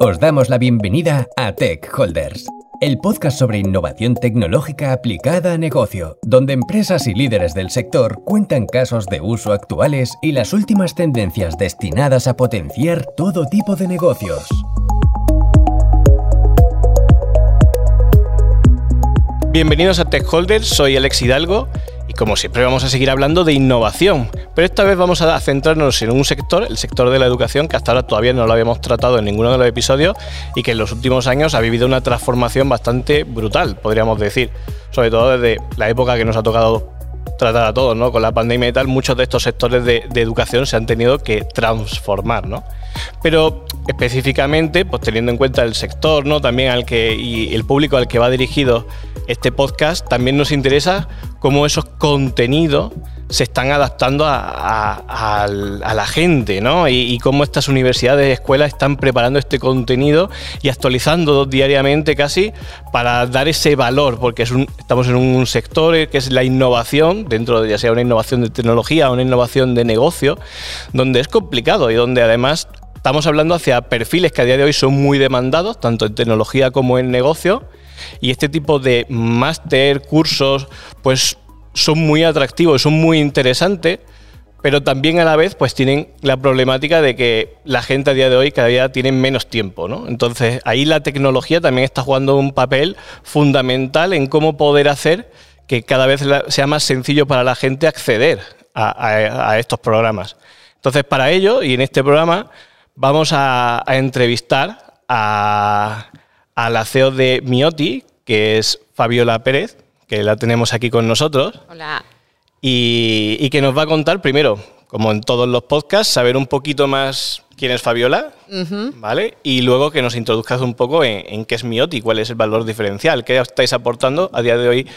Os damos la bienvenida a Tech Holders, el podcast sobre innovación tecnológica aplicada a negocio, donde empresas y líderes del sector cuentan casos de uso actuales y las últimas tendencias destinadas a potenciar todo tipo de negocios. Bienvenidos a Tech Holders, soy Alex Hidalgo como siempre vamos a seguir hablando de innovación, pero esta vez vamos a centrarnos en un sector, el sector de la educación, que hasta ahora todavía no lo habíamos tratado en ninguno de los episodios y que en los últimos años ha vivido una transformación bastante brutal, podríamos decir, sobre todo desde la época que nos ha tocado tratar a todos, ¿no? Con la pandemia y tal, muchos de estos sectores de, educación se han tenido que transformar, ¿no? Pero específicamente, pues teniendo en cuenta el sector, ¿no? También al que y el público al que va dirigido este podcast, también nos interesa cómo esos contenidos se están adaptando a, la gente, ¿no? Y, cómo estas universidades y escuelas están preparando este contenido y actualizando diariamente casi para dar ese valor, porque estamos en un sector que es la innovación, dentro de ya sea una innovación de tecnología una innovación de negocio, donde es complicado y donde además estamos hablando hacia perfiles que a día de hoy son muy demandados, tanto en tecnología como en negocio y este tipo de máster, cursos, pues son muy atractivos, son muy interesantes, pero también a la vez pues tienen la problemática de que la gente a día de hoy cada día tiene menos tiempo, ¿no? Entonces ahí la tecnología también está jugando un papel fundamental en cómo poder hacer que cada vez sea más sencillo para la gente acceder a, estos programas. Entonces para ello, y en este programa, vamos a entrevistar a a la CEO de Mioti, que es Fabiola Pérez, que la tenemos aquí con nosotros. Hola. Y, y que nos va a contar primero, como en todos los podcasts, saber un poquito más quién es Fabiola, ¿vale? Y luego que nos introduzcas un poco en, qué es Mioti, cuál es el valor diferencial, qué estáis aportando a día de hoy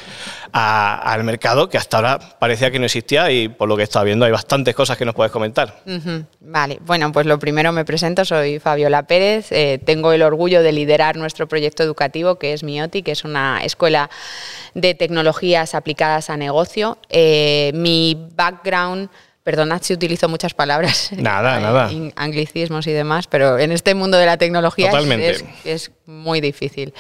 al mercado, que hasta ahora parecía que no existía y por lo que estaba viendo hay bastantes cosas que nos puedes comentar. Vale, bueno, pues lo primero me presento, soy Fabiola Pérez, eh, tengo el orgullo de liderar nuestro proyecto educativo que es Mioti, que es una escuela de tecnologías aplicadas a negocio. Eh, mi background Perdonad si utilizo muchas palabras. Nada, nada. Anglicismos y demás, pero en este mundo de la tecnología es, muy difícil.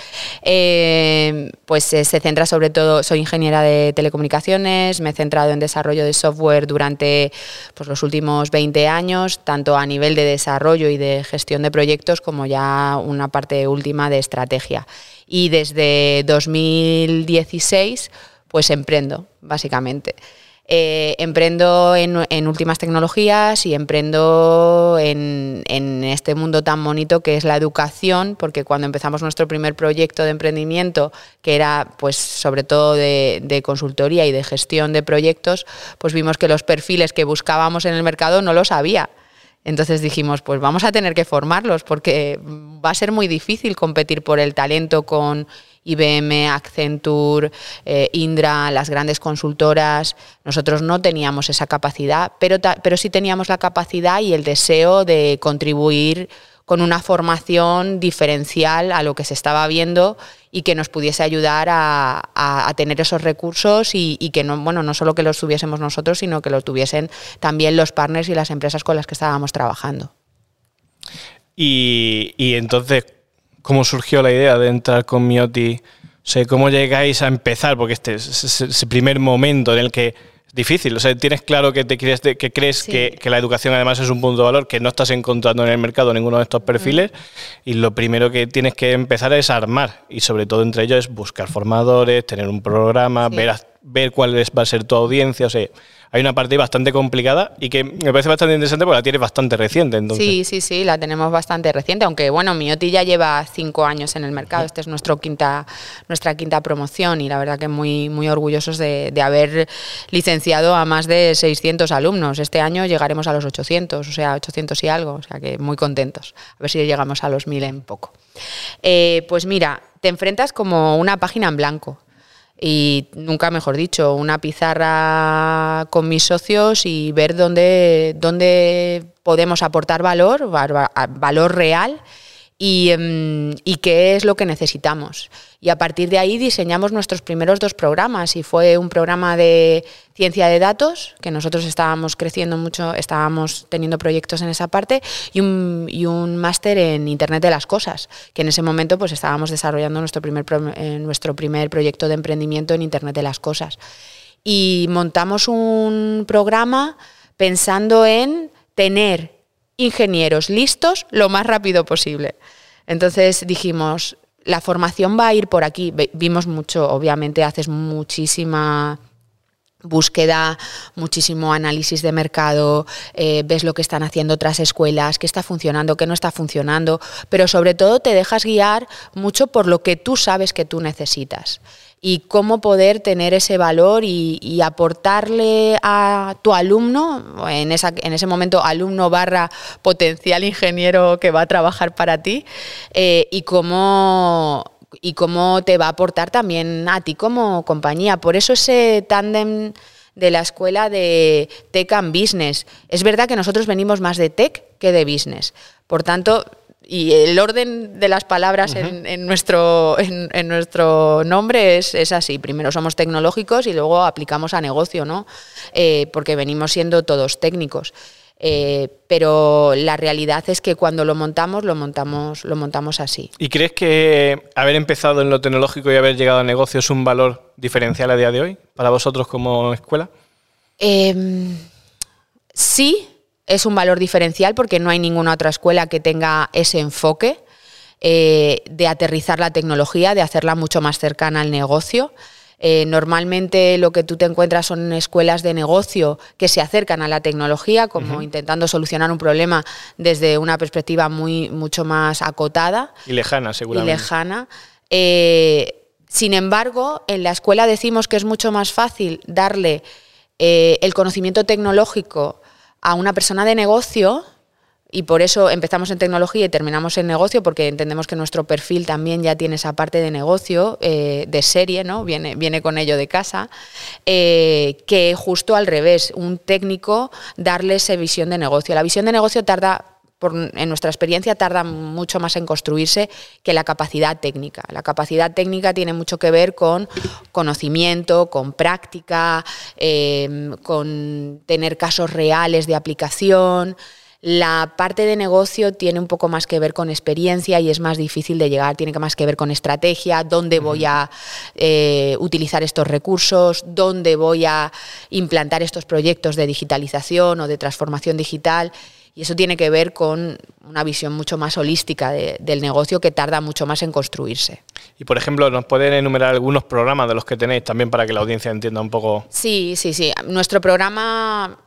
Eh, pues eh, se centra sobre todo, soy ingeniera de telecomunicaciones, me he centrado en desarrollo de software durante pues, los últimos 20 años, tanto a nivel de desarrollo y de gestión de proyectos como ya una parte última de estrategia. Y desde 2016 pues emprendo, básicamente. Eh, emprendo en, últimas tecnologías y emprendo en, este mundo tan bonito que es la educación, porque cuando empezamos nuestro primer proyecto de emprendimiento, que era pues sobre todo de, de consultoría y de gestión de proyectos, pues vimos que los perfiles que buscábamos en el mercado no los había. Entonces dijimos, pues vamos a tener que formarlos porque va a ser muy difícil competir por el talento con IBM, Accenture, eh, Indra, las grandes consultoras. Nosotros no teníamos esa capacidad, pero, pero sí teníamos la capacidad y el deseo de contribuir con una formación diferencial a lo que se estaba viendo y que nos pudiese ayudar a, tener esos recursos y, que no, bueno, no solo que los tuviésemos nosotros, sino que lo tuviesen también los partners y las empresas con las que estábamos trabajando. Y, y entonces, cómo surgió la idea de entrar con Mioti, o cómo llegáis a empezar, porque este es ese primer momento en el que es difícil, o sea, tienes claro que te crees, que, crees que, la educación además es un punto de valor que no estás encontrando en el mercado ninguno de estos perfiles y lo primero que tienes que empezar es armar. Y sobre todo entre ellos es buscar formadores, tener un programa, ver, ver cuál va a ser tu audiencia, o sea, hay una parte bastante complicada y que me parece bastante interesante porque la tienes bastante reciente. Entonces. Sí, sí, sí, la tenemos bastante reciente, aunque bueno, Mioti ya lleva cinco años en el mercado, esta es nuestro quinta, nuestra quinta promoción y la verdad que muy, muy orgullosos de, haber licenciado a más de 600 alumnos. Este año llegaremos a los 800, o sea, 800 y algo, o sea que muy contentos. A ver si llegamos a los 1000 en poco. Eh, pues mira, te enfrentas como una página en blanco y nunca mejor dicho, una pizarra con mis socios y ver dónde, dónde podemos aportar valor, valor real Em, y, qué es lo que necesitamos. Y a partir de ahí diseñamos nuestros primeros dos programas y fue un programa de ciencia de datos, que nosotros estábamos creciendo mucho, estábamos teniendo proyectos en esa parte, y un, y un máster en Internet de las Cosas, que en ese momento pues estábamos desarrollando nuestro primer, eh, nuestro primer proyecto de emprendimiento en Internet de las Cosas. Y montamos un programa pensando en tener ingenieros listos lo más rápido posible. Entonces dijimos, la formación va a ir por aquí. Vimos mucho, obviamente haces muchísima búsqueda, muchísimo análisis de mercado, eh, ves lo que están haciendo otras escuelas, qué está funcionando, qué no está funcionando, pero sobre todo te dejas guiar mucho por lo que tú sabes que tú necesitas y cómo poder tener ese valor y, aportarle a tu alumno, en, en ese momento alumno barra potencial ingeniero que va a trabajar para ti, eh, y cómo y cómo te va a aportar también a ti como compañía. Por eso ese tándem de la escuela de Tech and Business. Es verdad que nosotros venimos más de Tech que de Business. Por tanto, y el orden de las palabras en, nuestro, en, nuestro nombre es, así. Primero somos tecnológicos y luego aplicamos a negocio, ¿no? Eh, porque venimos siendo todos técnicos. Eh, pero la realidad es que cuando lo montamos, lo montamos, lo montamos así. ¿Y crees que haber empezado en lo tecnológico y haber llegado a negocio es un valor diferencial a día de hoy para vosotros como escuela? Em, sí, es un valor diferencial porque no hay ninguna otra escuela que tenga ese enfoque eh, de aterrizar la tecnología, de hacerla mucho más cercana al negocio. Eh, normalmente lo que tú te encuentras son escuelas de negocio que se acercan a la tecnología, como intentando solucionar un problema desde una perspectiva muy, mucho más acotada. Y lejana, seguramente. Y lejana. Eh, sin embargo, en la escuela decimos que es mucho más fácil darle el conocimiento tecnológico a una persona de negocio y por eso empezamos en tecnología y terminamos en negocio, porque entendemos que nuestro perfil también ya tiene esa parte de negocio, eh, de serie, ¿no? Viene, viene con ello de casa, eh, que justo al revés, un técnico darle esa visión de negocio. La visión de negocio tarda en nuestra experiencia tarda mucho más en construirse que la capacidad técnica. La capacidad técnica tiene mucho que ver con conocimiento, con práctica, eh, con tener casos reales de aplicación. La parte de negocio tiene un poco más que ver con experiencia y es más difícil de llegar, tiene más que ver con estrategia, dónde voy a eh, utilizar estos recursos, dónde voy a implantar estos proyectos de digitalización o de transformación digital. Y eso tiene que ver con una visión mucho más holística del negocio que tarda mucho más en construirse. Y por ejemplo, ¿nos pueden enumerar algunos programas de los que tenéis también para que la audiencia entienda un poco? Sí, sí, sí. Nuestro programa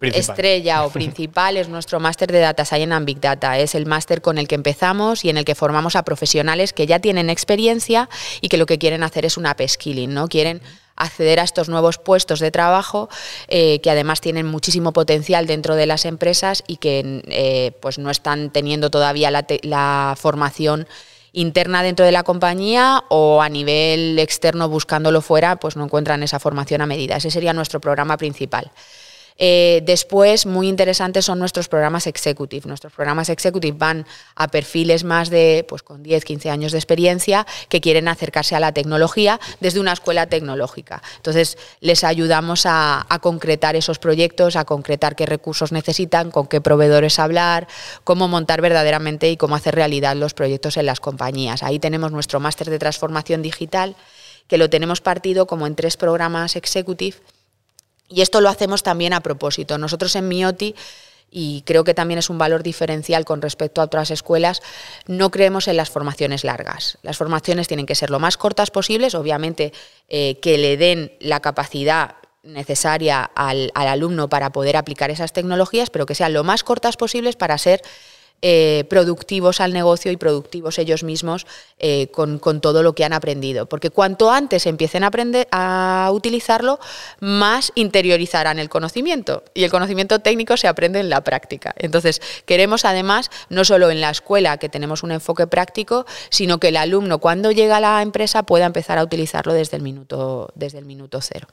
estrella o principal es nuestro máster de Data Science and Big Data. Es el máster con el que empezamos y en el que formamos a profesionales que ya tienen experiencia y que lo que quieren hacer es una upskilling, ¿no? Quieren acceder a estos nuevos puestos de trabajo eh, que además tienen muchísimo potencial dentro de las empresas y que eh, pues no están teniendo todavía la, la formación interna dentro de la compañía o a nivel externo buscándolo fuera, pues no encuentran esa formación a medida. Ese sería nuestro programa principal. Eh, después, muy interesantes son nuestros programas executive. Nuestros programas executive van a perfiles más de, pues con 10, 15 años de experiencia que quieren acercarse a la tecnología desde una escuela tecnológica. Entonces, les ayudamos a, concretar esos proyectos, a concretar qué recursos necesitan, con qué proveedores hablar, cómo montar verdaderamente y cómo hacer realidad los proyectos en las compañías. Ahí tenemos nuestro máster de transformación digital, que lo tenemos partido como en tres programas executive y esto lo hacemos también a propósito. Nosotros en Mioti y creo que también es un valor diferencial con respecto a otras escuelas, no creemos en las formaciones largas. Las formaciones tienen que ser lo más cortas posibles, obviamente eh, que le den la capacidad necesaria al, al, alumno para poder aplicar esas tecnologías, pero que sean lo más cortas posibles para ser eh, productivos al negocio y productivos ellos mismos eh, con, todo lo que han aprendido. Porque cuanto antes empiecen a aprender a utilizarlo, más interiorizarán el conocimiento. Y el conocimiento técnico se aprende en la práctica. Entonces, queremos además, no solo en la escuela, que tenemos un enfoque práctico, sino que el alumno cuando llega a la empresa pueda empezar a utilizarlo desde el minuto, desde el minuto cero.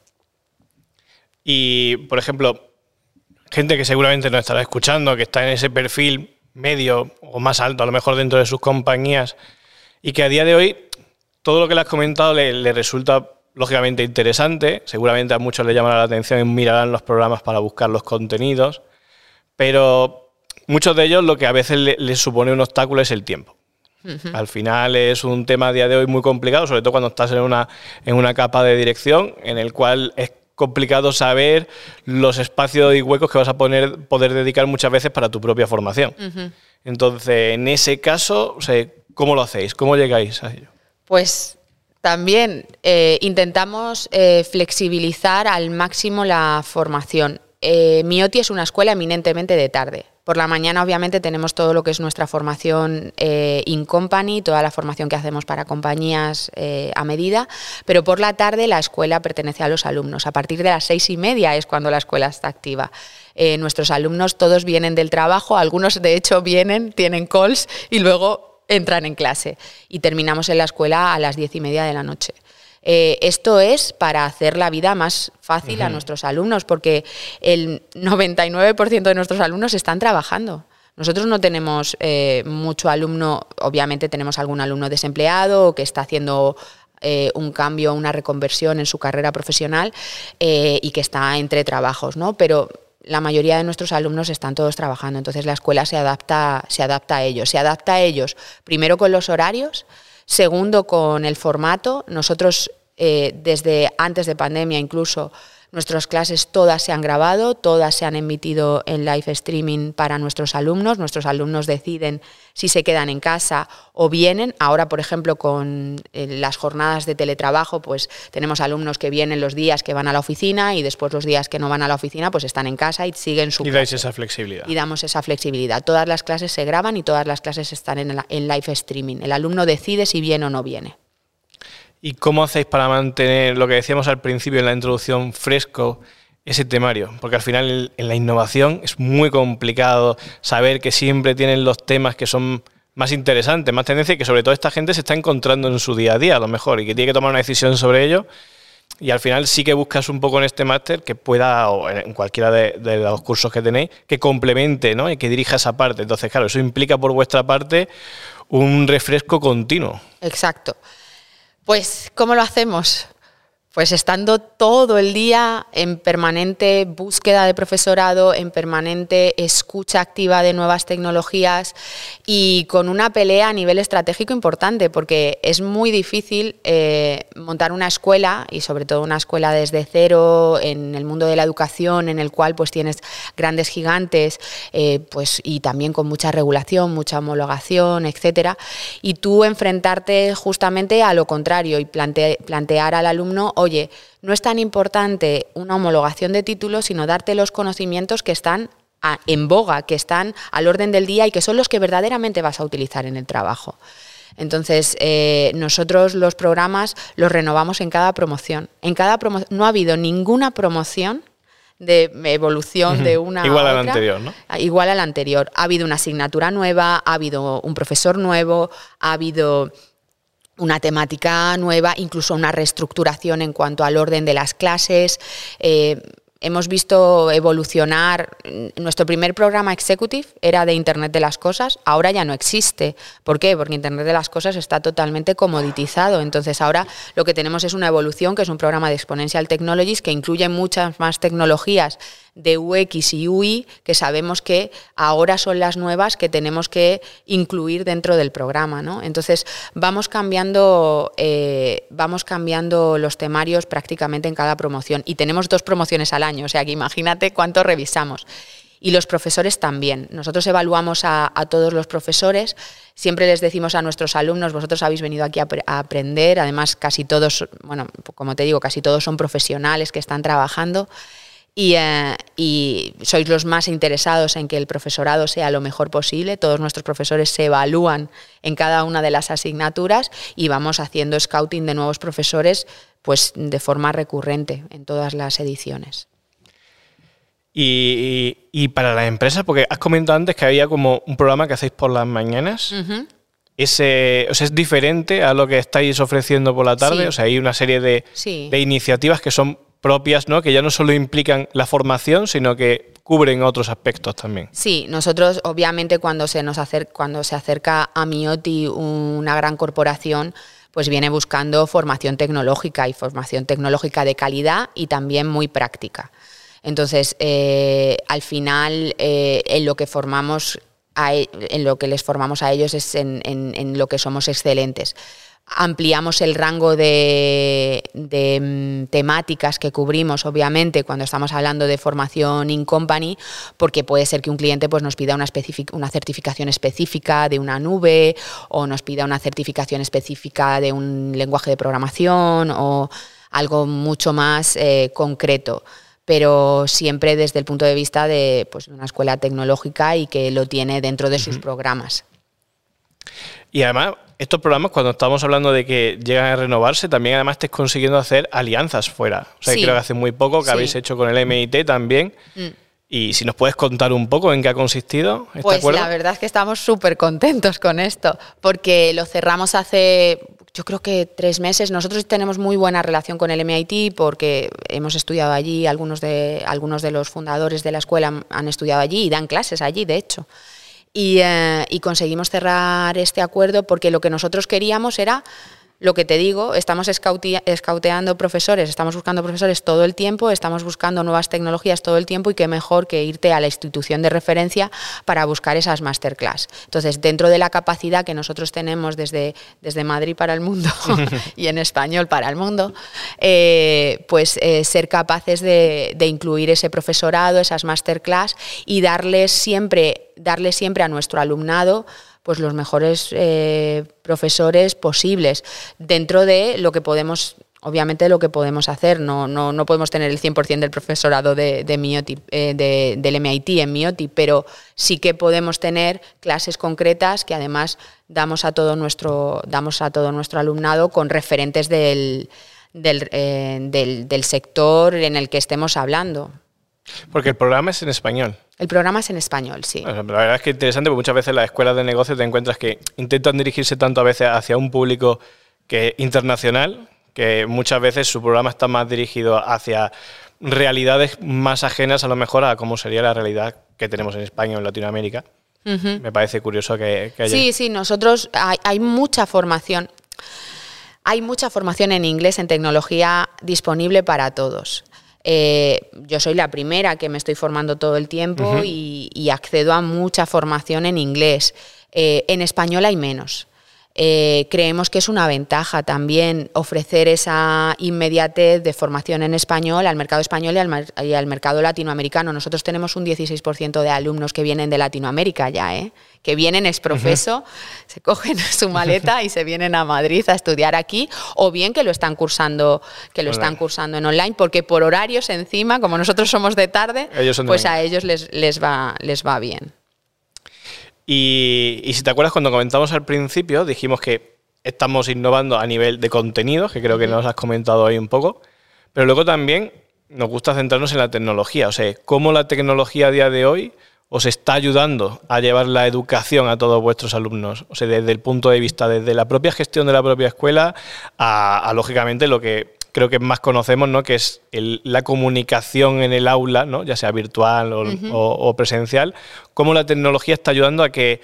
Y, por ejemplo, gente que seguramente nos estará escuchando, que está en ese perfil medio o más alto, a lo mejor dentro de sus compañías, y que a día de hoy todo lo que le has comentado le, resulta lógicamente interesante, seguramente a muchos le llamará la atención y mirarán los programas para buscar los contenidos, pero muchos de ellos lo que a veces les supone un obstáculo es el tiempo. Al final es un tema a día de hoy muy complicado, sobre todo cuando estás en una, en una capa de dirección en el cual es complicado saber los espacios y huecos que vas a poner, poder dedicar muchas veces para tu propia formación. Entonces, en ese caso, ¿cómo lo hacéis? ¿Cómo llegáis a ello? Pues también eh, intentamos eh, flexibilizar al máximo la formación. Eh, Mioti es una escuela eminentemente de tarde. Por la mañana, obviamente, tenemos todo lo que es nuestra formación eh, in company, toda la formación que hacemos para compañías eh, a medida, pero por la tarde la escuela pertenece a los alumnos. A partir de las seis y media es cuando la escuela está activa. Eh, nuestros alumnos todos vienen del trabajo, algunos de hecho vienen, tienen calls y luego entran en clase. Y terminamos en la escuela a las diez y media de la noche. Eh, esto es para hacer la vida más fácil a nuestros alumnos, porque el 99% de nuestros alumnos están trabajando. Nosotros no tenemos eh, mucho alumno, obviamente tenemos algún alumno desempleado que está haciendo eh, un cambio, una reconversión en su carrera profesional y que está entre trabajos, ¿no? Pero la mayoría de nuestros alumnos están todos trabajando, entonces la escuela se adapta, se adapta a ellos. Se adapta a ellos primero con los horarios, segundo con el formato. Nosotros eh, desde antes de pandemia incluso, nuestras clases todas se han grabado, todas se han emitido en live streaming para nuestros alumnos. Nuestros alumnos deciden si se quedan en casa o vienen. Ahora, por ejemplo, con eh, las jornadas de teletrabajo, pues tenemos alumnos que vienen los días que van a la oficina y después los días que no van a la oficina, pues están en casa y siguen su. Y dais esa flexibilidad. Y damos esa flexibilidad. Todas las clases se graban y todas las clases están en, en live streaming. El alumno decide si viene o no viene. ¿Y cómo hacéis para mantener lo que decíamos al principio en la introducción fresco? ese temario, porque al final en la innovación es muy complicado saber que siempre tienen los temas que son más interesantes, más tendencia y que sobre todo esta gente se está encontrando en su día a día a lo mejor y que tiene que tomar una decisión sobre ello y al final sí que buscas un poco en este máster que pueda, o en cualquiera de, los cursos que tenéis, que complemente ¿no? y que dirija esa parte. Entonces, claro, eso implica por vuestra parte un refresco continuo. Exacto. Pues, ¿cómo lo hacemos? Pues estando todo el día en permanente búsqueda de profesorado, en permanente escucha activa de nuevas tecnologías y con una pelea a nivel estratégico importante, porque es muy difícil eh, montar una escuela y sobre todo una escuela desde cero en el mundo de la educación, en el cual pues tienes grandes gigantes, eh, pues y también con mucha regulación, mucha homologación, etcétera, y tú enfrentarte justamente a lo contrario y plantear al alumno oye, no es tan importante una homologación de títulos, sino darte los conocimientos que están en boga, que están al orden del día y que son los que verdaderamente vas a utilizar en el trabajo. Entonces, eh, nosotros los programas los renovamos en cada promoción. En cada no ha habido ninguna promoción de evolución de una igual a la anterior, ¿no? Igual a la anterior. Ha habido una asignatura nueva, ha habido un profesor nuevo, ha habido una temática nueva, incluso una reestructuración en cuanto al orden de las clases. Eh, hemos visto evolucionar. Nuestro primer programa Executive era de Internet de las Cosas, ahora ya no existe. ¿Por qué? Porque Internet de las Cosas está totalmente comoditizado. Entonces ahora lo que tenemos es una evolución, que es un programa de Exponential Technologies que incluye muchas más tecnologías de UX y UI que sabemos que ahora son las nuevas que tenemos que incluir dentro del programa. ¿no? Entonces vamos cambiando, eh, vamos cambiando los temarios prácticamente en cada promoción y tenemos dos promociones al año, o sea que imagínate cuánto revisamos y los profesores también. Nosotros evaluamos a, todos los profesores, siempre les decimos a nuestros alumnos, vosotros habéis venido aquí a, a, aprender, además casi todos, bueno, como te digo, casi todos son profesionales que están trabajando eh, y, sois los más interesados en que el profesorado sea lo mejor posible. Todos nuestros profesores se evalúan en cada una de las asignaturas y vamos haciendo scouting de nuevos profesores pues de forma recurrente en todas las ediciones. Y, para la empresa, porque has comentado antes que había como un programa que hacéis por las mañanas. Ese, o sea, es diferente a lo que estáis ofreciendo por la tarde. O sea, hay una serie de, de iniciativas que son propias, ¿no? que ya no solo implican la formación, sino que cubren otros aspectos también. Sí, nosotros obviamente cuando se nos acerca, cuando se acerca a Mioti una gran corporación, pues viene buscando formación tecnológica y formación tecnológica de calidad y también muy práctica. Entonces, eh, al final, eh, en lo que formamos, e, en lo que les formamos a ellos es en lo que somos excelentes ampliamos el rango de, mm, temáticas que cubrimos, obviamente, cuando estamos hablando de formación in company, porque puede ser que un cliente pues, nos pida una, una certificación específica de una nube o nos pida una certificación específica de un lenguaje de programación o algo mucho más eh, concreto pero siempre desde el punto de vista de pues, una escuela tecnológica y que lo tiene dentro de sus programas. Y además, estos programas, cuando estamos hablando de que llegan a renovarse, también además estés consiguiendo hacer alianzas fuera. O sea, creo que hace muy poco que habéis hecho con el MIT también. Mm. Y si nos puedes contar un poco en qué ha consistido este pues la verdad es que estamos súper contentos con esto, porque lo cerramos hace, yo creo que tres meses. Nosotros tenemos muy buena relación con el MIT porque hemos estudiado allí, algunos de, algunos de los fundadores de la escuela han estudiado allí y dan clases allí, de hecho. Eh, y, conseguimos cerrar este acuerdo porque lo que nosotros queríamos era lo que te digo, estamos escauteando profesores, estamos buscando profesores todo el tiempo, estamos buscando nuevas tecnologías todo el tiempo y qué mejor que irte a la institución de referencia para buscar esas masterclass. Entonces, dentro de la capacidad que nosotros tenemos desde, desde Madrid para el mundo y en español para el mundo, eh, pues eh, ser capaces de, de, incluir ese profesorado, esas masterclass y darles siempre, darles siempre a nuestro alumnado pues los mejores eh, profesores posibles dentro de lo que podemos obviamente lo que podemos hacer, no, no, no podemos tener el 100% del profesorado de, de eh, del MIT en MIOTI, pero sí que podemos tener clases concretas que además damos a todo nuestro, damos a todo nuestro alumnado con referentes del, del, eh, del sector en el que estemos hablando. Porque el programa es en español. El programa es en español, sí. La verdad es que es interesante porque muchas veces las escuelas de negocio te encuentras que intentan dirigirse tanto a veces hacia un público que internacional, que muchas veces su programa está más dirigido hacia realidades más ajenas a lo mejor a cómo sería la realidad que tenemos en España o en Latinoamérica. Me parece curioso que, haya... Sí, sí, nosotros hay mucha formación. Hay mucha formación en inglés, en tecnología disponible para todos. Eh, yo soy la primera que me estoy formando todo el tiempo y, accedo a mucha formación en inglés. Eh, en español hay menos. Eh, creemos que es una ventaja también ofrecer esa inmediatez de formación en español al mercado español y al, mercado latinoamericano. Nosotros tenemos un 16% de alumnos que vienen de Latinoamérica ya, ¿eh? que vienen es profeso, se cogen su maleta y se vienen a Madrid a estudiar aquí, o bien que lo están cursando, que lo están cursando en online, porque por horarios encima, como nosotros somos de tarde, pues a ellos les, les, va, les va bien. Y, si te acuerdas, cuando comentamos al principio, dijimos que estamos innovando a nivel de contenidos, que creo que nos has comentado ahí un poco, pero luego también nos gusta centrarnos en la tecnología, o sea, cómo la tecnología a día de hoy os está ayudando a llevar la educación a todos vuestros alumnos, o sea, desde el punto de vista, desde la propia gestión de la propia escuela a lógicamente, lo que creo que más conocemos, ¿no? que es la comunicación en el aula, ¿no? ya sea virtual o, presencial, cómo la tecnología está ayudando a que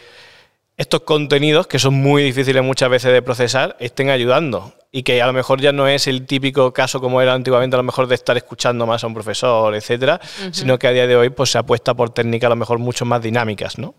estos contenidos, que son muy difíciles muchas veces de procesar, estén ayudando. Y que a lo mejor ya no es el típico caso como era antiguamente, a lo mejor de estar escuchando más a un profesor, etcétera, sino que a día de hoy pues, se apuesta por técnicas a lo mejor mucho más dinámicas, ¿no?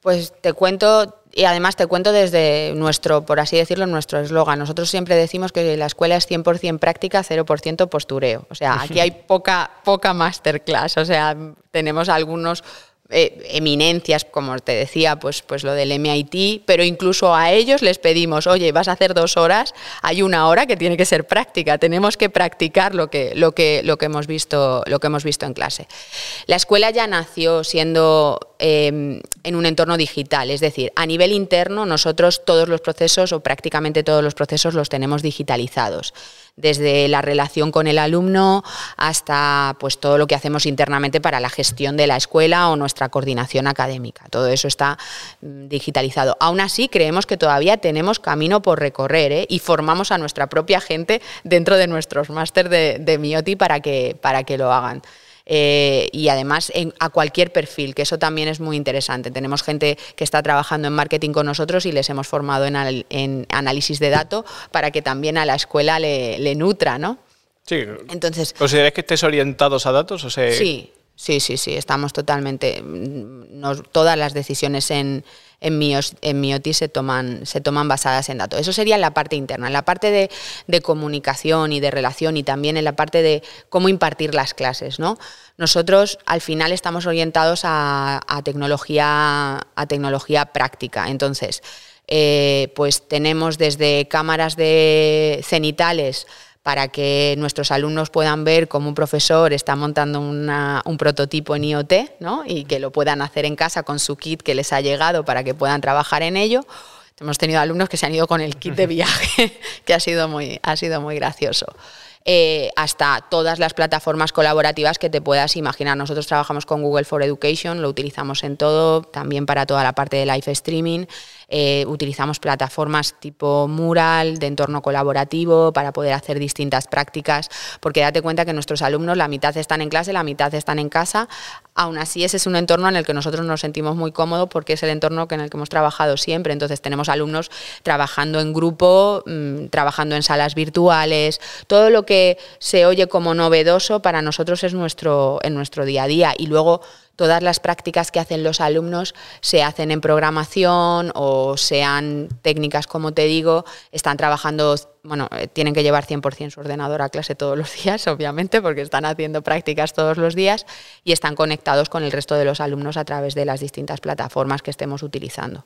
Pues te cuento, y además te cuento desde nuestro, por así decirlo, nuestro eslogan. Nosotros siempre decimos que la escuela es 100% práctica, 0% postureo. O sea, aquí hay poca, poca masterclass. O sea, tenemos algunos eh, eminencias, como te decía, pues, pues lo del MIT, pero incluso a ellos les pedimos, oye, vas a hacer dos horas, hay una hora que tiene que ser práctica, tenemos que practicar lo que, lo que, lo que, hemos, visto, lo que hemos visto en clase. La escuela ya nació siendo em, en un entorno digital, es decir, a nivel interno nosotros todos los procesos o prácticamente todos los procesos los tenemos digitalizados desde la relación con el alumno hasta pues todo lo que hacemos internamente para la gestión de la escuela o nuestra coordinación académica. Todo eso está mm, digitalizado. Aún así, creemos que todavía tenemos camino por recorrer ¿eh? y formamos a nuestra propia gente dentro de nuestros máster de, de Mioti para que, para que lo hagan. eh, y además a cualquier perfil, que eso también es muy interesante. Tenemos gente que está trabajando en marketing con nosotros y les hemos formado en, análisis de datos para que también a la escuela le, nutra, ¿no? Sí. Entonces, ¿Consideráis que estés orientados a datos? O Sí, sí, sí, sí, estamos totalmente. Mm, todas las decisiones en, en, MIOTI se toman, se toman basadas en datos. Eso sería en la parte interna. En la parte de, comunicación y de relación y también en la parte de cómo impartir las clases. ¿no? Nosotros al final estamos orientados a, tecnología, a tecnología práctica. Entonces, eh, pues tenemos desde cámaras de cenitales para que nuestros alumnos puedan ver cómo un profesor está montando un prototipo en IoT ¿no? y que lo puedan hacer en casa con su kit que les ha llegado para que puedan trabajar en ello. Hemos tenido alumnos que se han ido con el kit de viaje, que ha sido muy, ha sido muy gracioso. Eh, hasta todas las plataformas colaborativas que te puedas imaginar. Nosotros trabajamos con Google for Education, lo utilizamos en todo, también para toda la parte de live streaming. Eh, utilizamos plataformas tipo Mural, de entorno colaborativo, para poder hacer distintas prácticas, porque date cuenta que nuestros alumnos, la mitad están en clase, la mitad están en casa. Aún así, ese es un entorno en el que nosotros nos sentimos muy cómodos porque es el entorno en el que hemos trabajado siempre. Entonces, tenemos alumnos trabajando en grupo, mm, trabajando en salas virtuales, todo lo que se oye como novedoso para nosotros es nuestro, en nuestro día a día. Y luego, todas las prácticas que hacen los alumnos se hacen en programación o sean técnicas, como te digo, están trabajando, bueno, eh, tienen que llevar 100% su ordenador a clase todos los días, obviamente, porque están haciendo prácticas todos los días y están conectados con el resto de los alumnos a través de las distintas plataformas que estemos utilizando.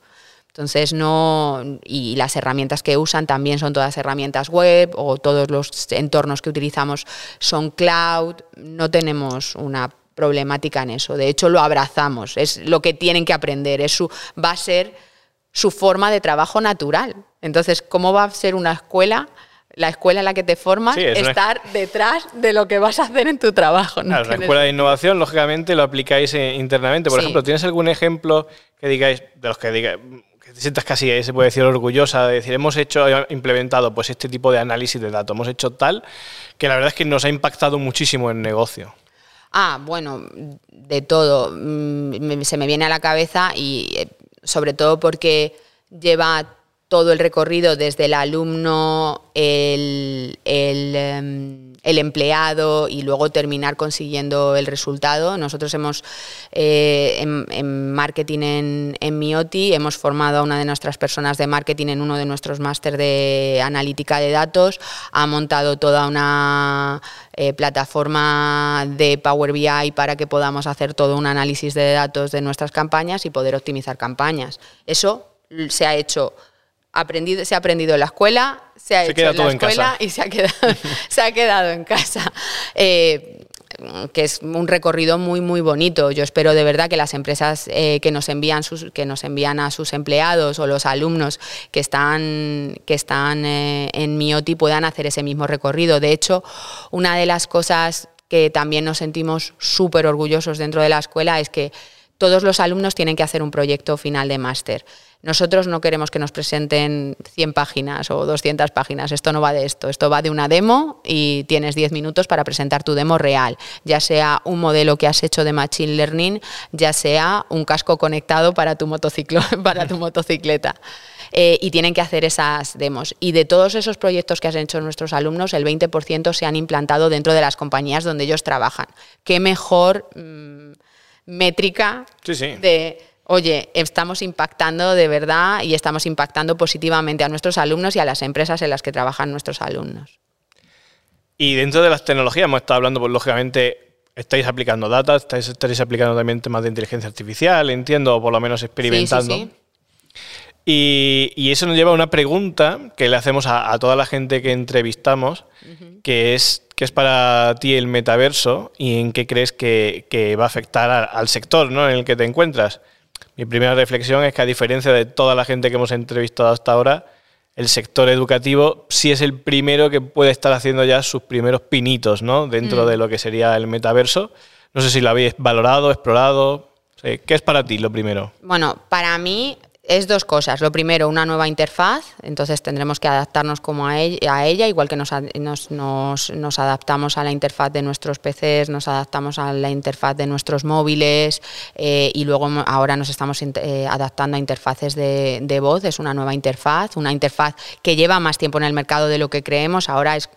Entonces, no. Y las herramientas que usan también son todas herramientas web o todos los entornos que utilizamos son cloud. No tenemos una problemática en eso. De hecho, lo abrazamos, es lo que tienen que aprender, es su, va a ser su forma de trabajo natural. Entonces, ¿cómo va a ser una escuela? La escuela en la que te formas, estar detrás de lo que vas a hacer en tu trabajo. ¿no? la escuela de innovación, lógicamente, lo aplicáis eh, internamente. Por ejemplo, ¿tienes algún ejemplo que digáis, de los que digáis, que te sientas casi, eh, se puede decir, orgullosa de decir, hemos hecho, implementado pues este tipo de análisis de datos, hemos hecho tal, que la verdad es que nos ha impactado muchísimo en el negocio? Ah, bueno, de todo. Mm, se me viene a la cabeza y eh, sobre todo porque lleva todo el recorrido desde el alumno, el, em, empleado y luego terminar consiguiendo el resultado. Nosotros hemos, eh, en, marketing en, en, Mioti, hemos formado a una de nuestras personas de marketing en uno de nuestros máster de analítica de datos, ha montado toda una eh, plataforma de Power BI para que podamos hacer todo un análisis de datos de nuestras campañas y poder optimizar campañas. Eso se ha hecho aprendido, se ha aprendido en la escuela, se ha hecho en la escuela y se ha quedado, se ha quedado en casa. Eh, que es un recorrido muy muy bonito. Yo espero de verdad que las empresas eh, que nos envían sus, que nos envían a sus empleados o los alumnos que están que están eh, en Mioti puedan hacer ese mismo recorrido. De hecho, una de las cosas que también nos sentimos súper orgullosos dentro de la escuela es que todos los alumnos tienen que hacer un proyecto final de máster. Nosotros no queremos que nos presenten 100 páginas o 200 páginas, esto no va de esto, esto va de una demo y tienes 10 minutos para presentar tu demo real, ya sea un modelo que has hecho de Machine Learning, ya sea un casco conectado para tu, motociclo, para tu motocicleta. Eh, y tienen que hacer esas demos. Y de todos esos proyectos que han hecho nuestros alumnos, el 20% se han implantado dentro de las compañías donde ellos trabajan. ¿Qué mejor mm, métrica de oye, estamos impactando de verdad y estamos impactando positivamente a nuestros alumnos y a las empresas en las que trabajan nuestros alumnos. Y dentro de las tecnologías hemos estado hablando, pues lógicamente estáis aplicando data, estáis, aplicando también temas de inteligencia artificial, entiendo, o por lo menos experimentando. Sí, sí, y, eso nos lleva a una pregunta que le hacemos a, toda la gente que entrevistamos, que es ¿qué es para ti el metaverso y en qué crees que, va a afectar al sector ¿no? en el que te encuentras? Mi primera reflexión es que a diferencia de toda la gente que hemos entrevistado hasta ahora, el sector educativo sí es el primero que puede estar haciendo ya sus primeros pinitos ¿no? dentro mm. de lo que sería el metaverso. No sé si lo habéis valorado, explorado. ¿Qué es para ti lo primero? Bueno, para mí es dos cosas. Lo primero, una nueva interfaz, entonces tendremos que adaptarnos como a ella, igual que nos, nos, adaptamos a la interfaz de nuestros PCs, nos adaptamos a la interfaz de nuestros móviles eh, y luego ahora nos estamos eh, adaptando a interfaces de, de, voz. Es una nueva interfaz, una interfaz que lleva más tiempo en el mercado de lo que creemos. Ahora es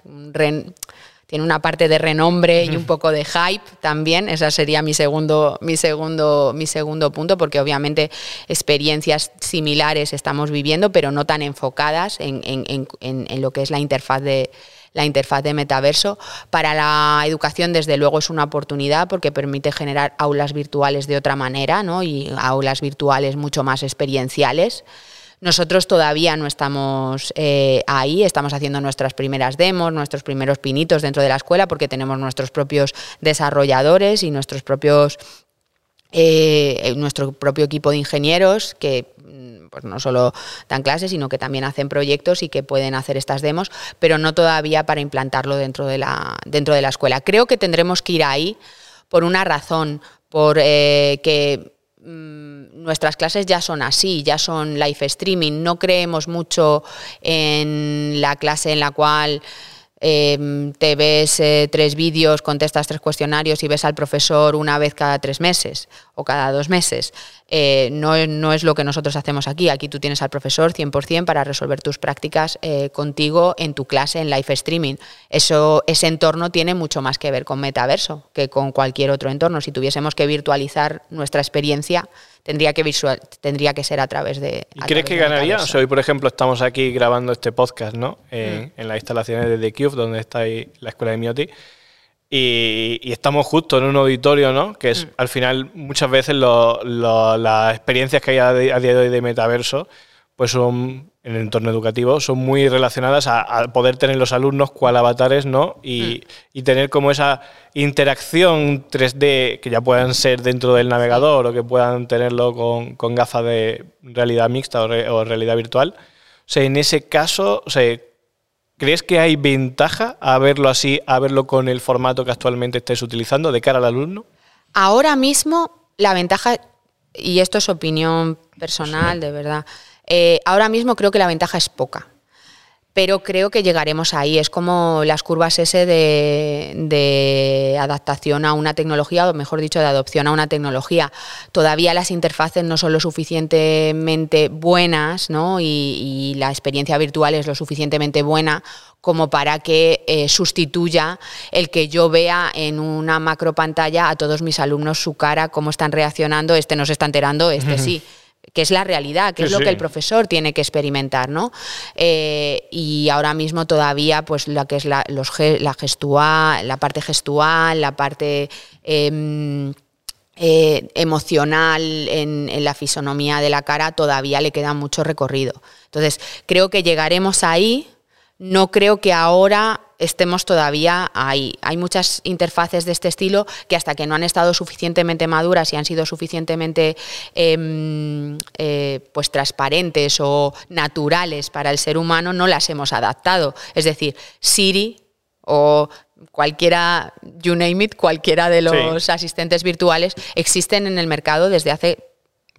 tiene una parte de renombre y un poco de hype también. Ese sería mi segundo, mi segundo, mi segundo punto, porque obviamente experiencias similares estamos viviendo, pero no tan enfocadas en, lo que es la interfaz de la interfaz de metaverso. Para la educación, desde luego, es una oportunidad porque permite generar aulas virtuales de otra manera, ¿no? Y aulas virtuales mucho más experienciales. Nosotros todavía no estamos eh, ahí, estamos haciendo nuestras primeras demos, nuestros primeros pinitos dentro de la escuela porque tenemos nuestros propios desarrolladores y nuestros propios eh, nuestro propio equipo de ingenieros que mm, pues no solo dan clases, sino que también hacen proyectos y que pueden hacer estas demos, pero no todavía para implantarlo dentro de la, dentro de la escuela. Creo que tendremos que ir ahí por una razón, por eh, que Mm, nuestras clases ya son así, ya son live streaming, no creemos mucho en la clase en la cual em, te ves eh, tres vídeos, contestas tres cuestionarios y ves al profesor una vez cada tres meses o cada dos meses. Eh, no, no, es lo que nosotros hacemos aquí. Aquí tú tienes al profesor 100% para resolver tus prácticas eh, contigo en tu clase en live streaming. Eso, ese entorno tiene mucho más que ver con metaverso que con cualquier otro entorno. Si tuviésemos que virtualizar nuestra experiencia, tendría que, visual, tendría que ser a través de... ¿Y crees que ganaría? O sea, hoy, por ejemplo, estamos aquí grabando este podcast ¿no? en, mm. en las instalaciones de The Cube, donde está ahí la escuela de Mioti. Y, estamos justo en un auditorio, ¿no? Que es, mm. al final, muchas veces las experiencias que hay a, día de hoy de metaverso, pues son, en el entorno educativo, son muy relacionadas a, poder tener los alumnos cual avatares, ¿no? Y, mm. y, tener como esa interacción 3D que ya puedan ser dentro del navegador o que puedan tenerlo con, con gafas de realidad mixta o, o realidad virtual. O sea, en ese caso, o sea, ¿Crees que hay ventaja a verlo así, a verlo con el formato que actualmente estés utilizando de cara al alumno? Ahora mismo la ventaja, y esto es opinión personal, de verdad, eh, ahora mismo creo que la ventaja es poca pero creo que llegaremos ahí. Es como las curvas S de, adaptación a una tecnología, o mejor dicho, de adopción a una tecnología. Todavía las interfaces no son lo suficientemente buenas ¿no? y, la experiencia virtual es lo suficientemente buena como para que eh, sustituya el que yo vea en una macro pantalla a todos mis alumnos su cara, cómo están reaccionando, este no se está enterando, este sí que es la realidad, que es lo que el profesor tiene que experimentar, ¿no? Eh, y ahora mismo todavía, pues lo que es la, los, la gestual, la parte gestual, la parte em, eh, emocional en, en, la fisonomía de la cara, todavía le queda mucho recorrido. Entonces, creo que llegaremos ahí. No creo que ahora estemos todavía ahí. Hay muchas interfaces de este estilo que hasta que no han estado suficientemente maduras y han sido suficientemente em, eh, pues transparentes o naturales para el ser humano, no las hemos adaptado. Es decir, Siri o cualquiera, you name it, cualquiera de los asistentes virtuales existen en el mercado desde hace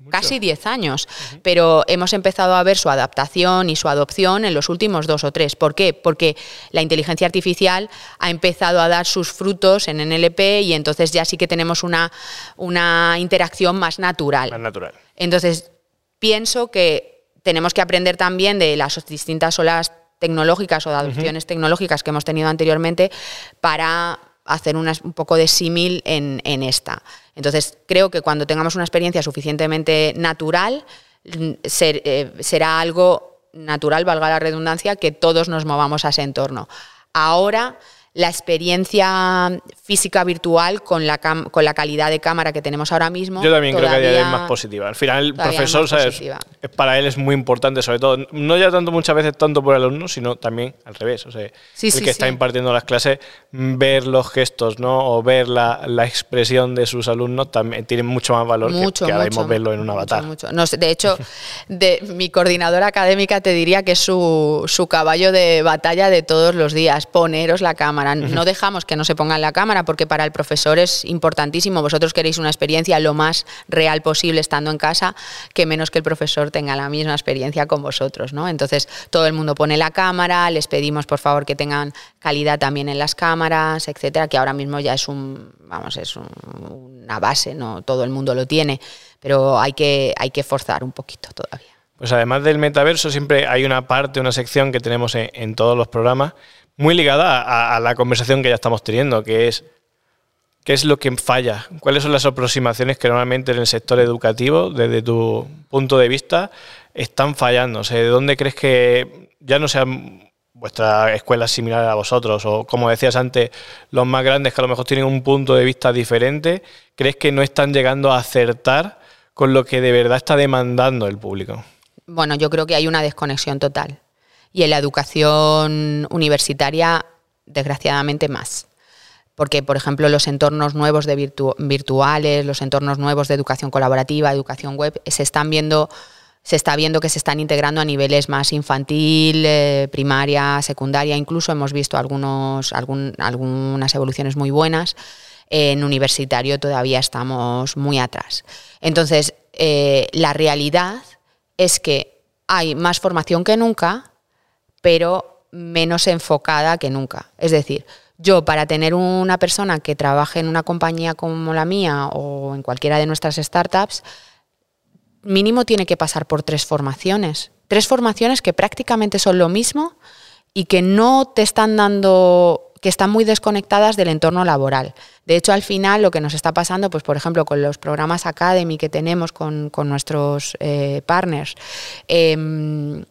casi 10 años, pero hemos empezado a ver su adaptación y su adopción en los últimos dos o tres. ¿Por qué? Porque la inteligencia artificial ha empezado a dar sus frutos en NLP y entonces ya sí que tenemos una, una interacción más natural. Más natural. Entonces, pienso que tenemos que aprender también de las distintas olas tecnológicas o de adopciones tecnológicas que hemos tenido anteriormente para hacer un poco de símil en, esta. Entonces, creo que cuando tengamos una experiencia suficientemente natural, mm, eh, será algo natural, valga la redundancia, que todos nos movamos a ese entorno. Ahora la experiencia física virtual con la, con la calidad de cámara que tenemos ahora mismo. Yo también creo que es más positiva. Al final, el profesor, ¿sabes? para él es muy importante, sobre todo, no ya tanto muchas veces tanto por el alumno, sino también al revés. O sea, el que está impartiendo las clases, ver los gestos, ¿no? O ver la, la expresión de sus alumnos también tiene mucho más valor que, ahora mismo verlo en un avatar. No, de hecho, de, mi coordinadora académica te diría que es su, su caballo de batalla de todos los días, poneros la cámara cámara. No dejamos que no se ponga en la cámara porque para el profesor es importantísimo. Vosotros queréis una experiencia lo más real posible estando en casa, que menos que el profesor tenga la misma experiencia con vosotros, ¿no? Entonces, todo el mundo pone la cámara, les pedimos por favor que tengan calidad también en las cámaras, etcétera, que ahora mismo ya es un, vamos, es una base, no todo el mundo lo tiene, pero hay que, hay que forzar un poquito todavía. Pues además del metaverso, siempre hay una parte, una sección que tenemos en, todos los programas, muy ligada a, la conversación que ya estamos teniendo, que es qué es lo que falla, cuáles son las aproximaciones que normalmente en el sector educativo, desde tu punto de vista, están fallando. O sea, ¿de dónde crees que ya no sean vuestra escuela similar a vosotros, o como decías antes, los más grandes que a lo mejor tienen un punto de vista diferente, crees que no están llegando a acertar con lo que de verdad está demandando el público? Bueno, yo creo que hay una desconexión total. Y en la educación universitaria, desgraciadamente, más. Porque, por ejemplo, los entornos nuevos de virtuales, los entornos nuevos de educación colaborativa, educación web, se están viendo se está viendo que se están integrando a niveles más infantil, eh, primaria, secundaria, incluso hemos visto algunos, algunas evoluciones muy buenas. En universitario todavía estamos muy atrás. Entonces, eh, la realidad es que hay más formación que nunca, pero menos enfocada que nunca. Es decir, yo para tener una persona que trabaje en una compañía como la mía o en cualquiera de nuestras startups, mínimo tiene que pasar por tres formaciones. Tres formaciones que prácticamente son lo mismo y que no te están dando que están muy desconectadas del entorno laboral. De hecho, al final lo que nos está pasando, pues por ejemplo, con los programas Academy que tenemos con, nuestros eh, partners, em,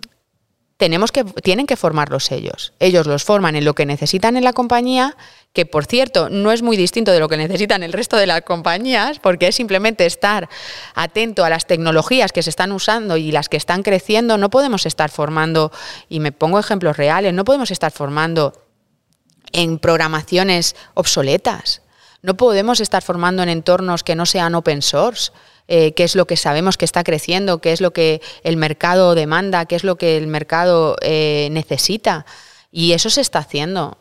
tenemos que, tienen que formarlos ellos. Ellos los forman en lo que necesitan en la compañía, que por cierto no es muy distinto de lo que necesitan el resto de las compañías, porque es simplemente estar atento a las tecnologías que se están usando y las que están creciendo. No podemos estar formando, y me pongo ejemplos reales, no podemos estar formando en programaciones obsoletas. No podemos estar formando en entornos que no sean open source. Eh, qué es lo que sabemos que está creciendo, qué es lo que el mercado demanda, qué es lo que el mercado eh, necesita. Y eso se está haciendo.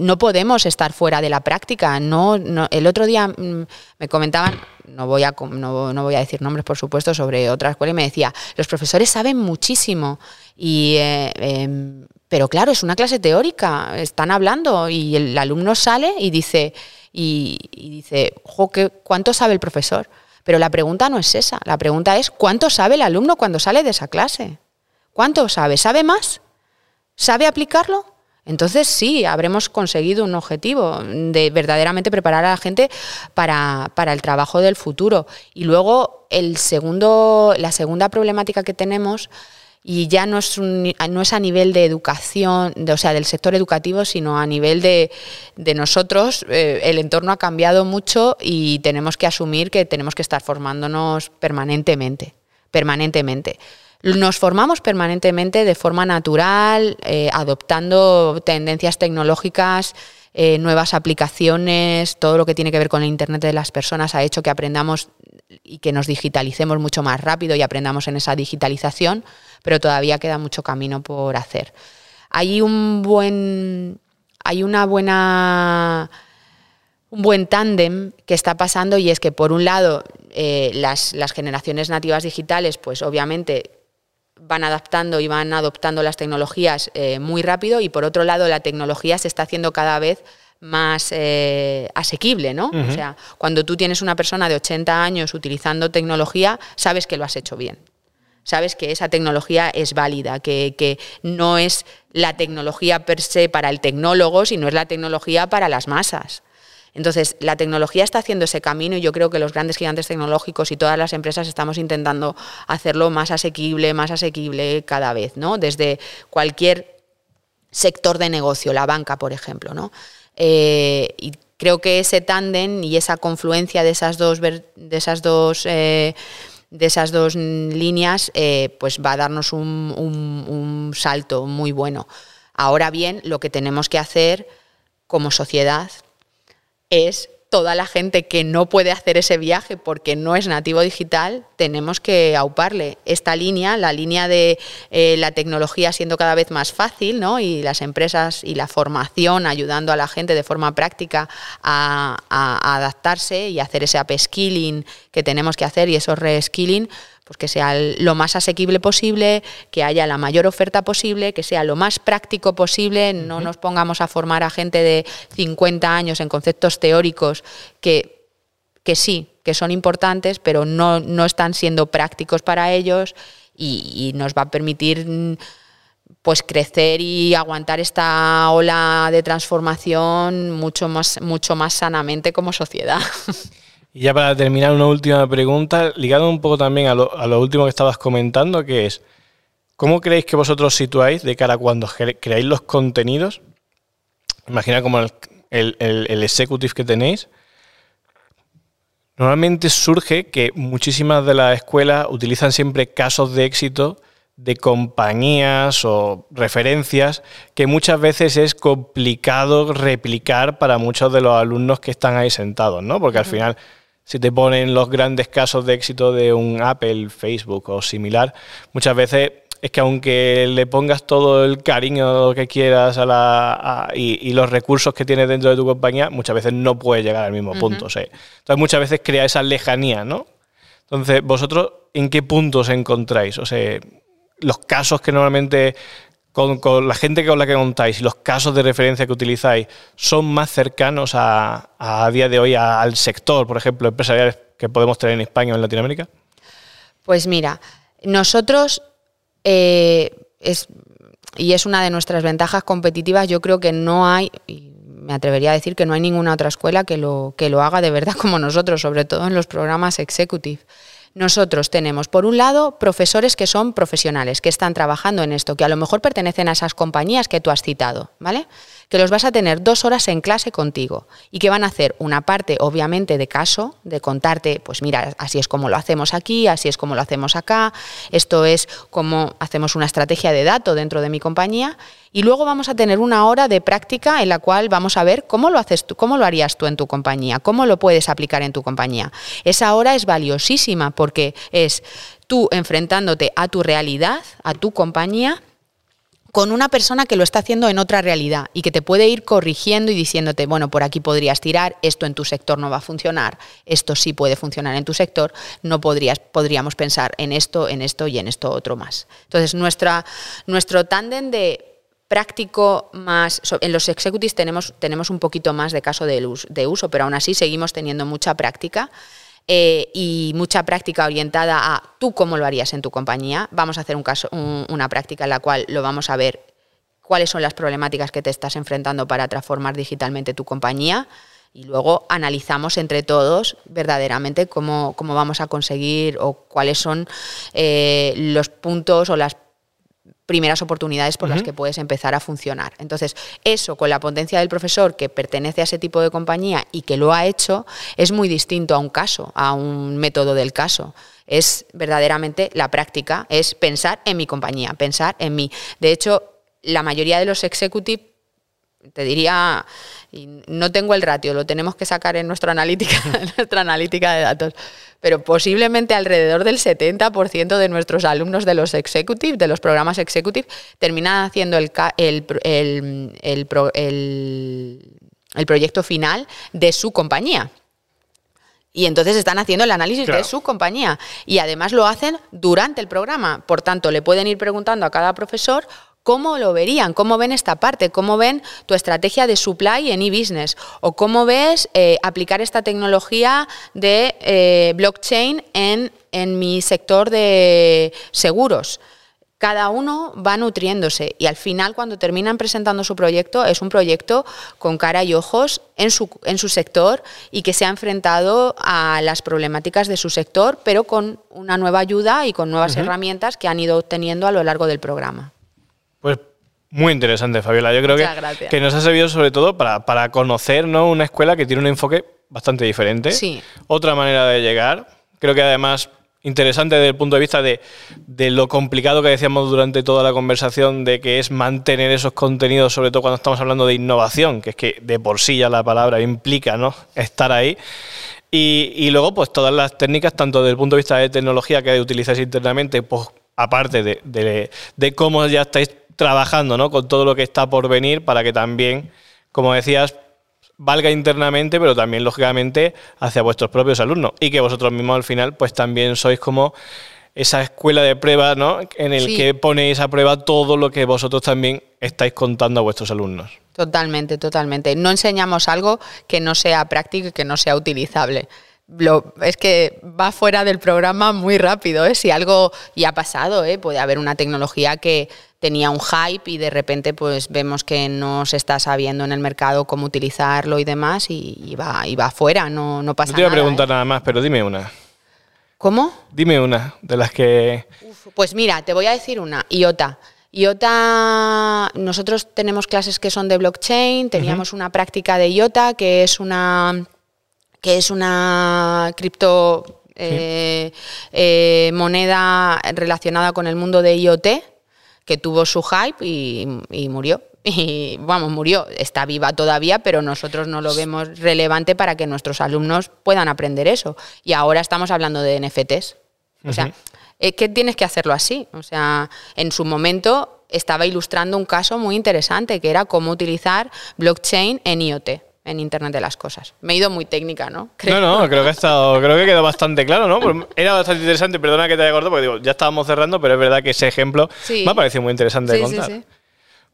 No podemos estar fuera de la práctica. No, el otro día mm, me comentaban, no voy, a, no, voy a decir nombres, por supuesto, sobre otra escuela, y me decía, los profesores saben muchísimo. Y, eh, em, pero claro, es una clase teórica, están hablando y el alumno sale y dice, y, dice, ¿cuánto sabe el profesor? Pero la pregunta no es esa, la pregunta es ¿cuánto sabe el alumno cuando sale de esa clase? ¿Cuánto sabe? ¿Sabe más? ¿Sabe aplicarlo? Entonces sí, habremos conseguido un objetivo de verdaderamente preparar a la gente para, para, el trabajo del futuro. Y luego el segundo, la segunda problemática que tenemos y ya no es, no es a nivel de educación, o sea, del sector educativo, sino a nivel de, nosotros. Eh, el entorno ha cambiado mucho y tenemos que asumir que tenemos que estar formándonos permanentemente, permanentemente. Nos formamos permanentemente de forma natural, eh, adoptando tendencias tecnológicas, eh, nuevas aplicaciones, todo lo que tiene que ver con el Internet de las personas ha hecho que aprendamos y que nos digitalicemos mucho más rápido y aprendamos en esa digitalización pero todavía queda mucho camino por hacer. Hay un buen, hay una buena, un buen tándem que está pasando y es que por un lado eh, las, generaciones nativas digitales, pues obviamente van adaptando y van adoptando las tecnologías eh, muy rápido y por otro lado la tecnología se está haciendo cada vez más eh, asequible, ¿no? O sea, cuando tú tienes una persona de 80 años utilizando tecnología, sabes que lo has hecho bien sabes que esa tecnología es válida, que, no es la tecnología per se para el tecnólogo, sino es la tecnología para las masas. Entonces, la tecnología está haciendo ese camino y yo creo que los grandes gigantes tecnológicos y todas las empresas estamos intentando hacerlo más asequible, más asequible cada vez, ¿no? Desde cualquier sector de negocio, la banca, por ejemplo, ¿no? Eh, y creo que ese tándem y esa confluencia de esas dos, de esas dos eh, de esas dos líneas, eh, pues va a darnos un, salto muy bueno. Ahora bien, lo que tenemos que hacer como sociedad es toda la gente que no puede hacer ese viaje porque no es nativo digital, tenemos que auparle esta línea, la línea de eh, la tecnología siendo cada vez más fácil, ¿no? Y las empresas y la formación ayudando a la gente de forma práctica a, adaptarse y hacer ese upskilling que tenemos que hacer y esos reskilling pues que sea lo más asequible posible, que haya la mayor oferta posible, que sea lo más práctico posible, no nos pongamos a formar a gente de 50 años en conceptos teóricos que, que sí, que son importantes, pero no, no están siendo prácticos para ellos y, nos va a permitir pues crecer y aguantar esta ola de transformación mucho más, mucho más sanamente como sociedad. Y ya para terminar, una última pregunta, ligado un poco también a lo, último que estabas comentando, que es, ¿cómo creéis que vosotros situáis de cara a cuando creáis los contenidos? Imagina como el, el, executive que tenéis. Normalmente surge que muchísimas de las escuelas utilizan siempre casos de éxito de compañías o referencias que muchas veces es complicado replicar para muchos de los alumnos que están ahí sentados, ¿no? Porque al final si te ponen los grandes casos de éxito de un Apple, Facebook o similar, muchas veces es que aunque le pongas todo el cariño que quieras a la, y, los recursos que tienes dentro de tu compañía, muchas veces no puedes llegar al mismo punto. Entonces muchas veces crea esa lejanía, ¿no? Entonces, ¿vosotros en qué puntos encontráis? O sea, los casos que normalmente con, la gente con la que contáis y los casos de referencia que utilizáis son más cercanos a, día de hoy al sector, por ejemplo, empresarial que podemos tener en España o en Latinoamérica? Pues mira, nosotros, eh, es, y es una de nuestras ventajas competitivas, yo creo que no hay, y me atrevería a decir que no hay ninguna otra escuela que lo, que lo haga de verdad como nosotros, sobre todo en los programas executive. Nosotros tenemos, por un lado, profesores que son profesionales, que están trabajando en esto, que a lo mejor pertenecen a esas compañías que tú has citado, ¿vale? Que los vas a tener dos horas en clase contigo y que van a hacer una parte, obviamente, de caso, de contarte, pues mira, así es como lo hacemos aquí, así es como lo hacemos acá, esto es como hacemos una estrategia de dato dentro de mi compañía y luego vamos a tener una hora de práctica en la cual vamos a ver cómo lo haces tú, cómo lo harías tú en tu compañía, cómo lo puedes aplicar en tu compañía. Esa hora es valiosísima porque es tú enfrentándote a tu realidad, a tu compañía con una persona que lo está haciendo en otra realidad y que te puede ir corrigiendo y diciéndote, bueno, por aquí podrías tirar, esto en tu sector no va a funcionar, esto sí puede funcionar en tu sector, no podrías, podríamos pensar en esto, en esto y en esto otro más. Entonces, nuestra, nuestro tándem de práctico más, en los executives tenemos, tenemos un poquito más de caso de uso, pero aún así seguimos teniendo mucha práctica. Eh, y mucha práctica orientada a tú cómo lo harías en tu compañía. Vamos a hacer una práctica en la cual lo vamos a ver cuáles son las problemáticas que te estás enfrentando para transformar digitalmente tu compañía y luego analizamos entre todos verdaderamente cómo, cómo vamos a conseguir o cuáles son eh, los puntos o las primeras oportunidades por las que puedes empezar a funcionar. Entonces, eso con la potencia del profesor que pertenece a ese tipo de compañía y que lo ha hecho, es muy distinto a un caso, a un método del caso. Es verdaderamente la práctica, es pensar en mi compañía, pensar en mí. De hecho, la mayoría de los executive te diría, no tengo el ratio, lo tenemos que sacar en nuestra analítica, nuestra analítica de datos, pero posiblemente alrededor del 70% de nuestros alumnos de los executive, de los programas executive, terminan haciendo el, el, el, proyecto final de su compañía. Y entonces están haciendo el análisis de su compañía. Y además lo hacen durante el programa. Por tanto, le pueden ir preguntando a cada profesor ¿Cómo lo verían? ¿Cómo ven esta parte? ¿Cómo ven tu estrategia de supply en e-business? ¿O cómo ves eh, aplicar esta tecnología de eh, blockchain en, en mi sector de seguros? cada uno va nutriéndose y al final cuando terminan presentando su proyecto es un proyecto con cara y ojos en su, en su sector y que se ha enfrentado a las problemáticas de su sector, pero con una nueva ayuda y con nuevas herramientas que han ido obteniendo a lo largo del programa. Pues muy interesante, Fabiola. Yo creo que, que, nos ha servido sobre todo para, para conocer ¿no? una escuela que tiene un enfoque bastante diferente. Sí. Otra manera de llegar. Creo que además interesante desde el punto de vista de, lo complicado que decíamos durante toda la conversación de que es mantener esos contenidos, sobre todo cuando estamos hablando de innovación, que es que de por sí ya la palabra implica ¿no? estar ahí. Y, luego, pues todas las técnicas, tanto desde el punto de vista de tecnología que utilizáis internamente, pues aparte de, de, cómo ya estáis trabajando ¿no? con todo lo que está por venir para que también, como decías, valga internamente, pero también, lógicamente, hacia vuestros propios alumnos. Y que vosotros mismos al final, pues también sois como esa escuela de pruebas, ¿no? En el que ponéis a prueba todo lo que vosotros también estáis contando a vuestros alumnos. Totalmente, totalmente. No enseñamos algo que no sea práctico y que no sea utilizable. Lo, es que va fuera del programa muy rápido, ¿eh? Si algo ya ha pasado, ¿eh? Puede haber una tecnología que tenía un hype y de repente pues vemos que no se está sabiendo en el mercado cómo utilizarlo y demás y, va, y va fuera, no, no pasa nada. No te iba a preguntar ¿eh? nada más, pero dime una. ¿Cómo? Dime una de las que... pues mira, te voy a decir una, IOTA. IOTA, nosotros tenemos clases que son de blockchain, teníamos una práctica de IOTA que es una que es una cripto eh, eh, moneda relacionada con el mundo de IoT que tuvo su hype y, murió. Y vamos, murió, está viva todavía, pero nosotros no lo vemos relevante para que nuestros alumnos puedan aprender eso. Y ahora estamos hablando de NFTs. O sea, es que tienes que hacerlo así. O sea, en su momento estaba ilustrando un caso muy interesante, que era cómo utilizar blockchain en IoT en Internet de las Cosas. Me he ido muy técnica, ¿no? No, no, creo que ha estado, creo que quedó bastante claro, ¿no? Pues era bastante interesante, perdona que te haya cortado, porque digo, ya estábamos cerrando, pero es verdad que ese ejemplo me ha parecido muy interesante de contar. Sí,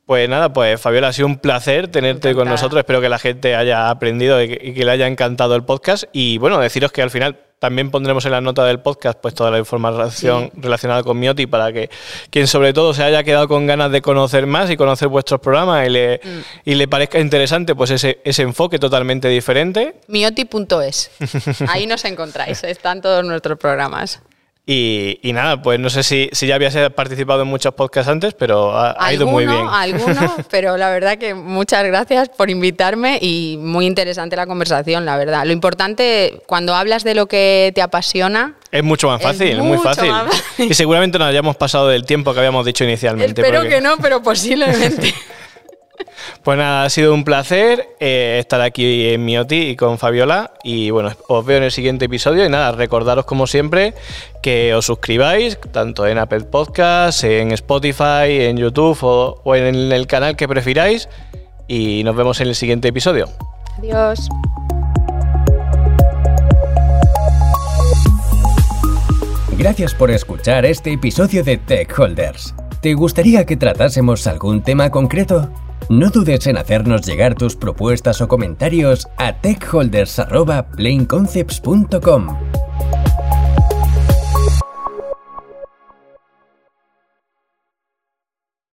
pues nada, pues Fabiola, ha sido un placer tenerte con nosotros. Espero que la gente haya aprendido y que, le haya encantado el podcast. Y bueno, deciros que al final también pondremos en la nota del podcast pues toda la información relacionada con Mioti para que quien sobre todo se haya quedado con ganas de conocer más y conocer vuestros programas y le, mm. y le parezca interesante pues ese, ese enfoque totalmente diferente. Mioti.es. Ahí nos encontráis, están todos nuestros programas. Y, nada, pues no sé si, si, ya habías participado en muchos podcasts antes, pero ha, ido muy bien. Algunos, pero la verdad que muchas gracias por invitarme y muy interesante la conversación, la verdad. Lo importante, cuando hablas de lo que te apasiona... Es mucho más fácil, es, muy fácil. Y seguramente nos hayamos pasado del tiempo que habíamos dicho inicialmente. Espero que no, pero posiblemente. Pues nada, ha sido un placer eh, estar aquí en Mioti y con Fabiola. Y bueno, os veo en el siguiente episodio. Y nada, recordaros como siempre que os suscribáis, tanto en Apple Podcasts, en Spotify, en YouTube o, o en el canal que prefiráis. Y nos vemos en el siguiente episodio. Adiós. Gracias por escuchar este episodio de Tech Holders. ¿Te gustaría que tratásemos algún tema concreto? No dudes en hacernos llegar tus propuestas o comentarios a techholders.planeconcepts.com.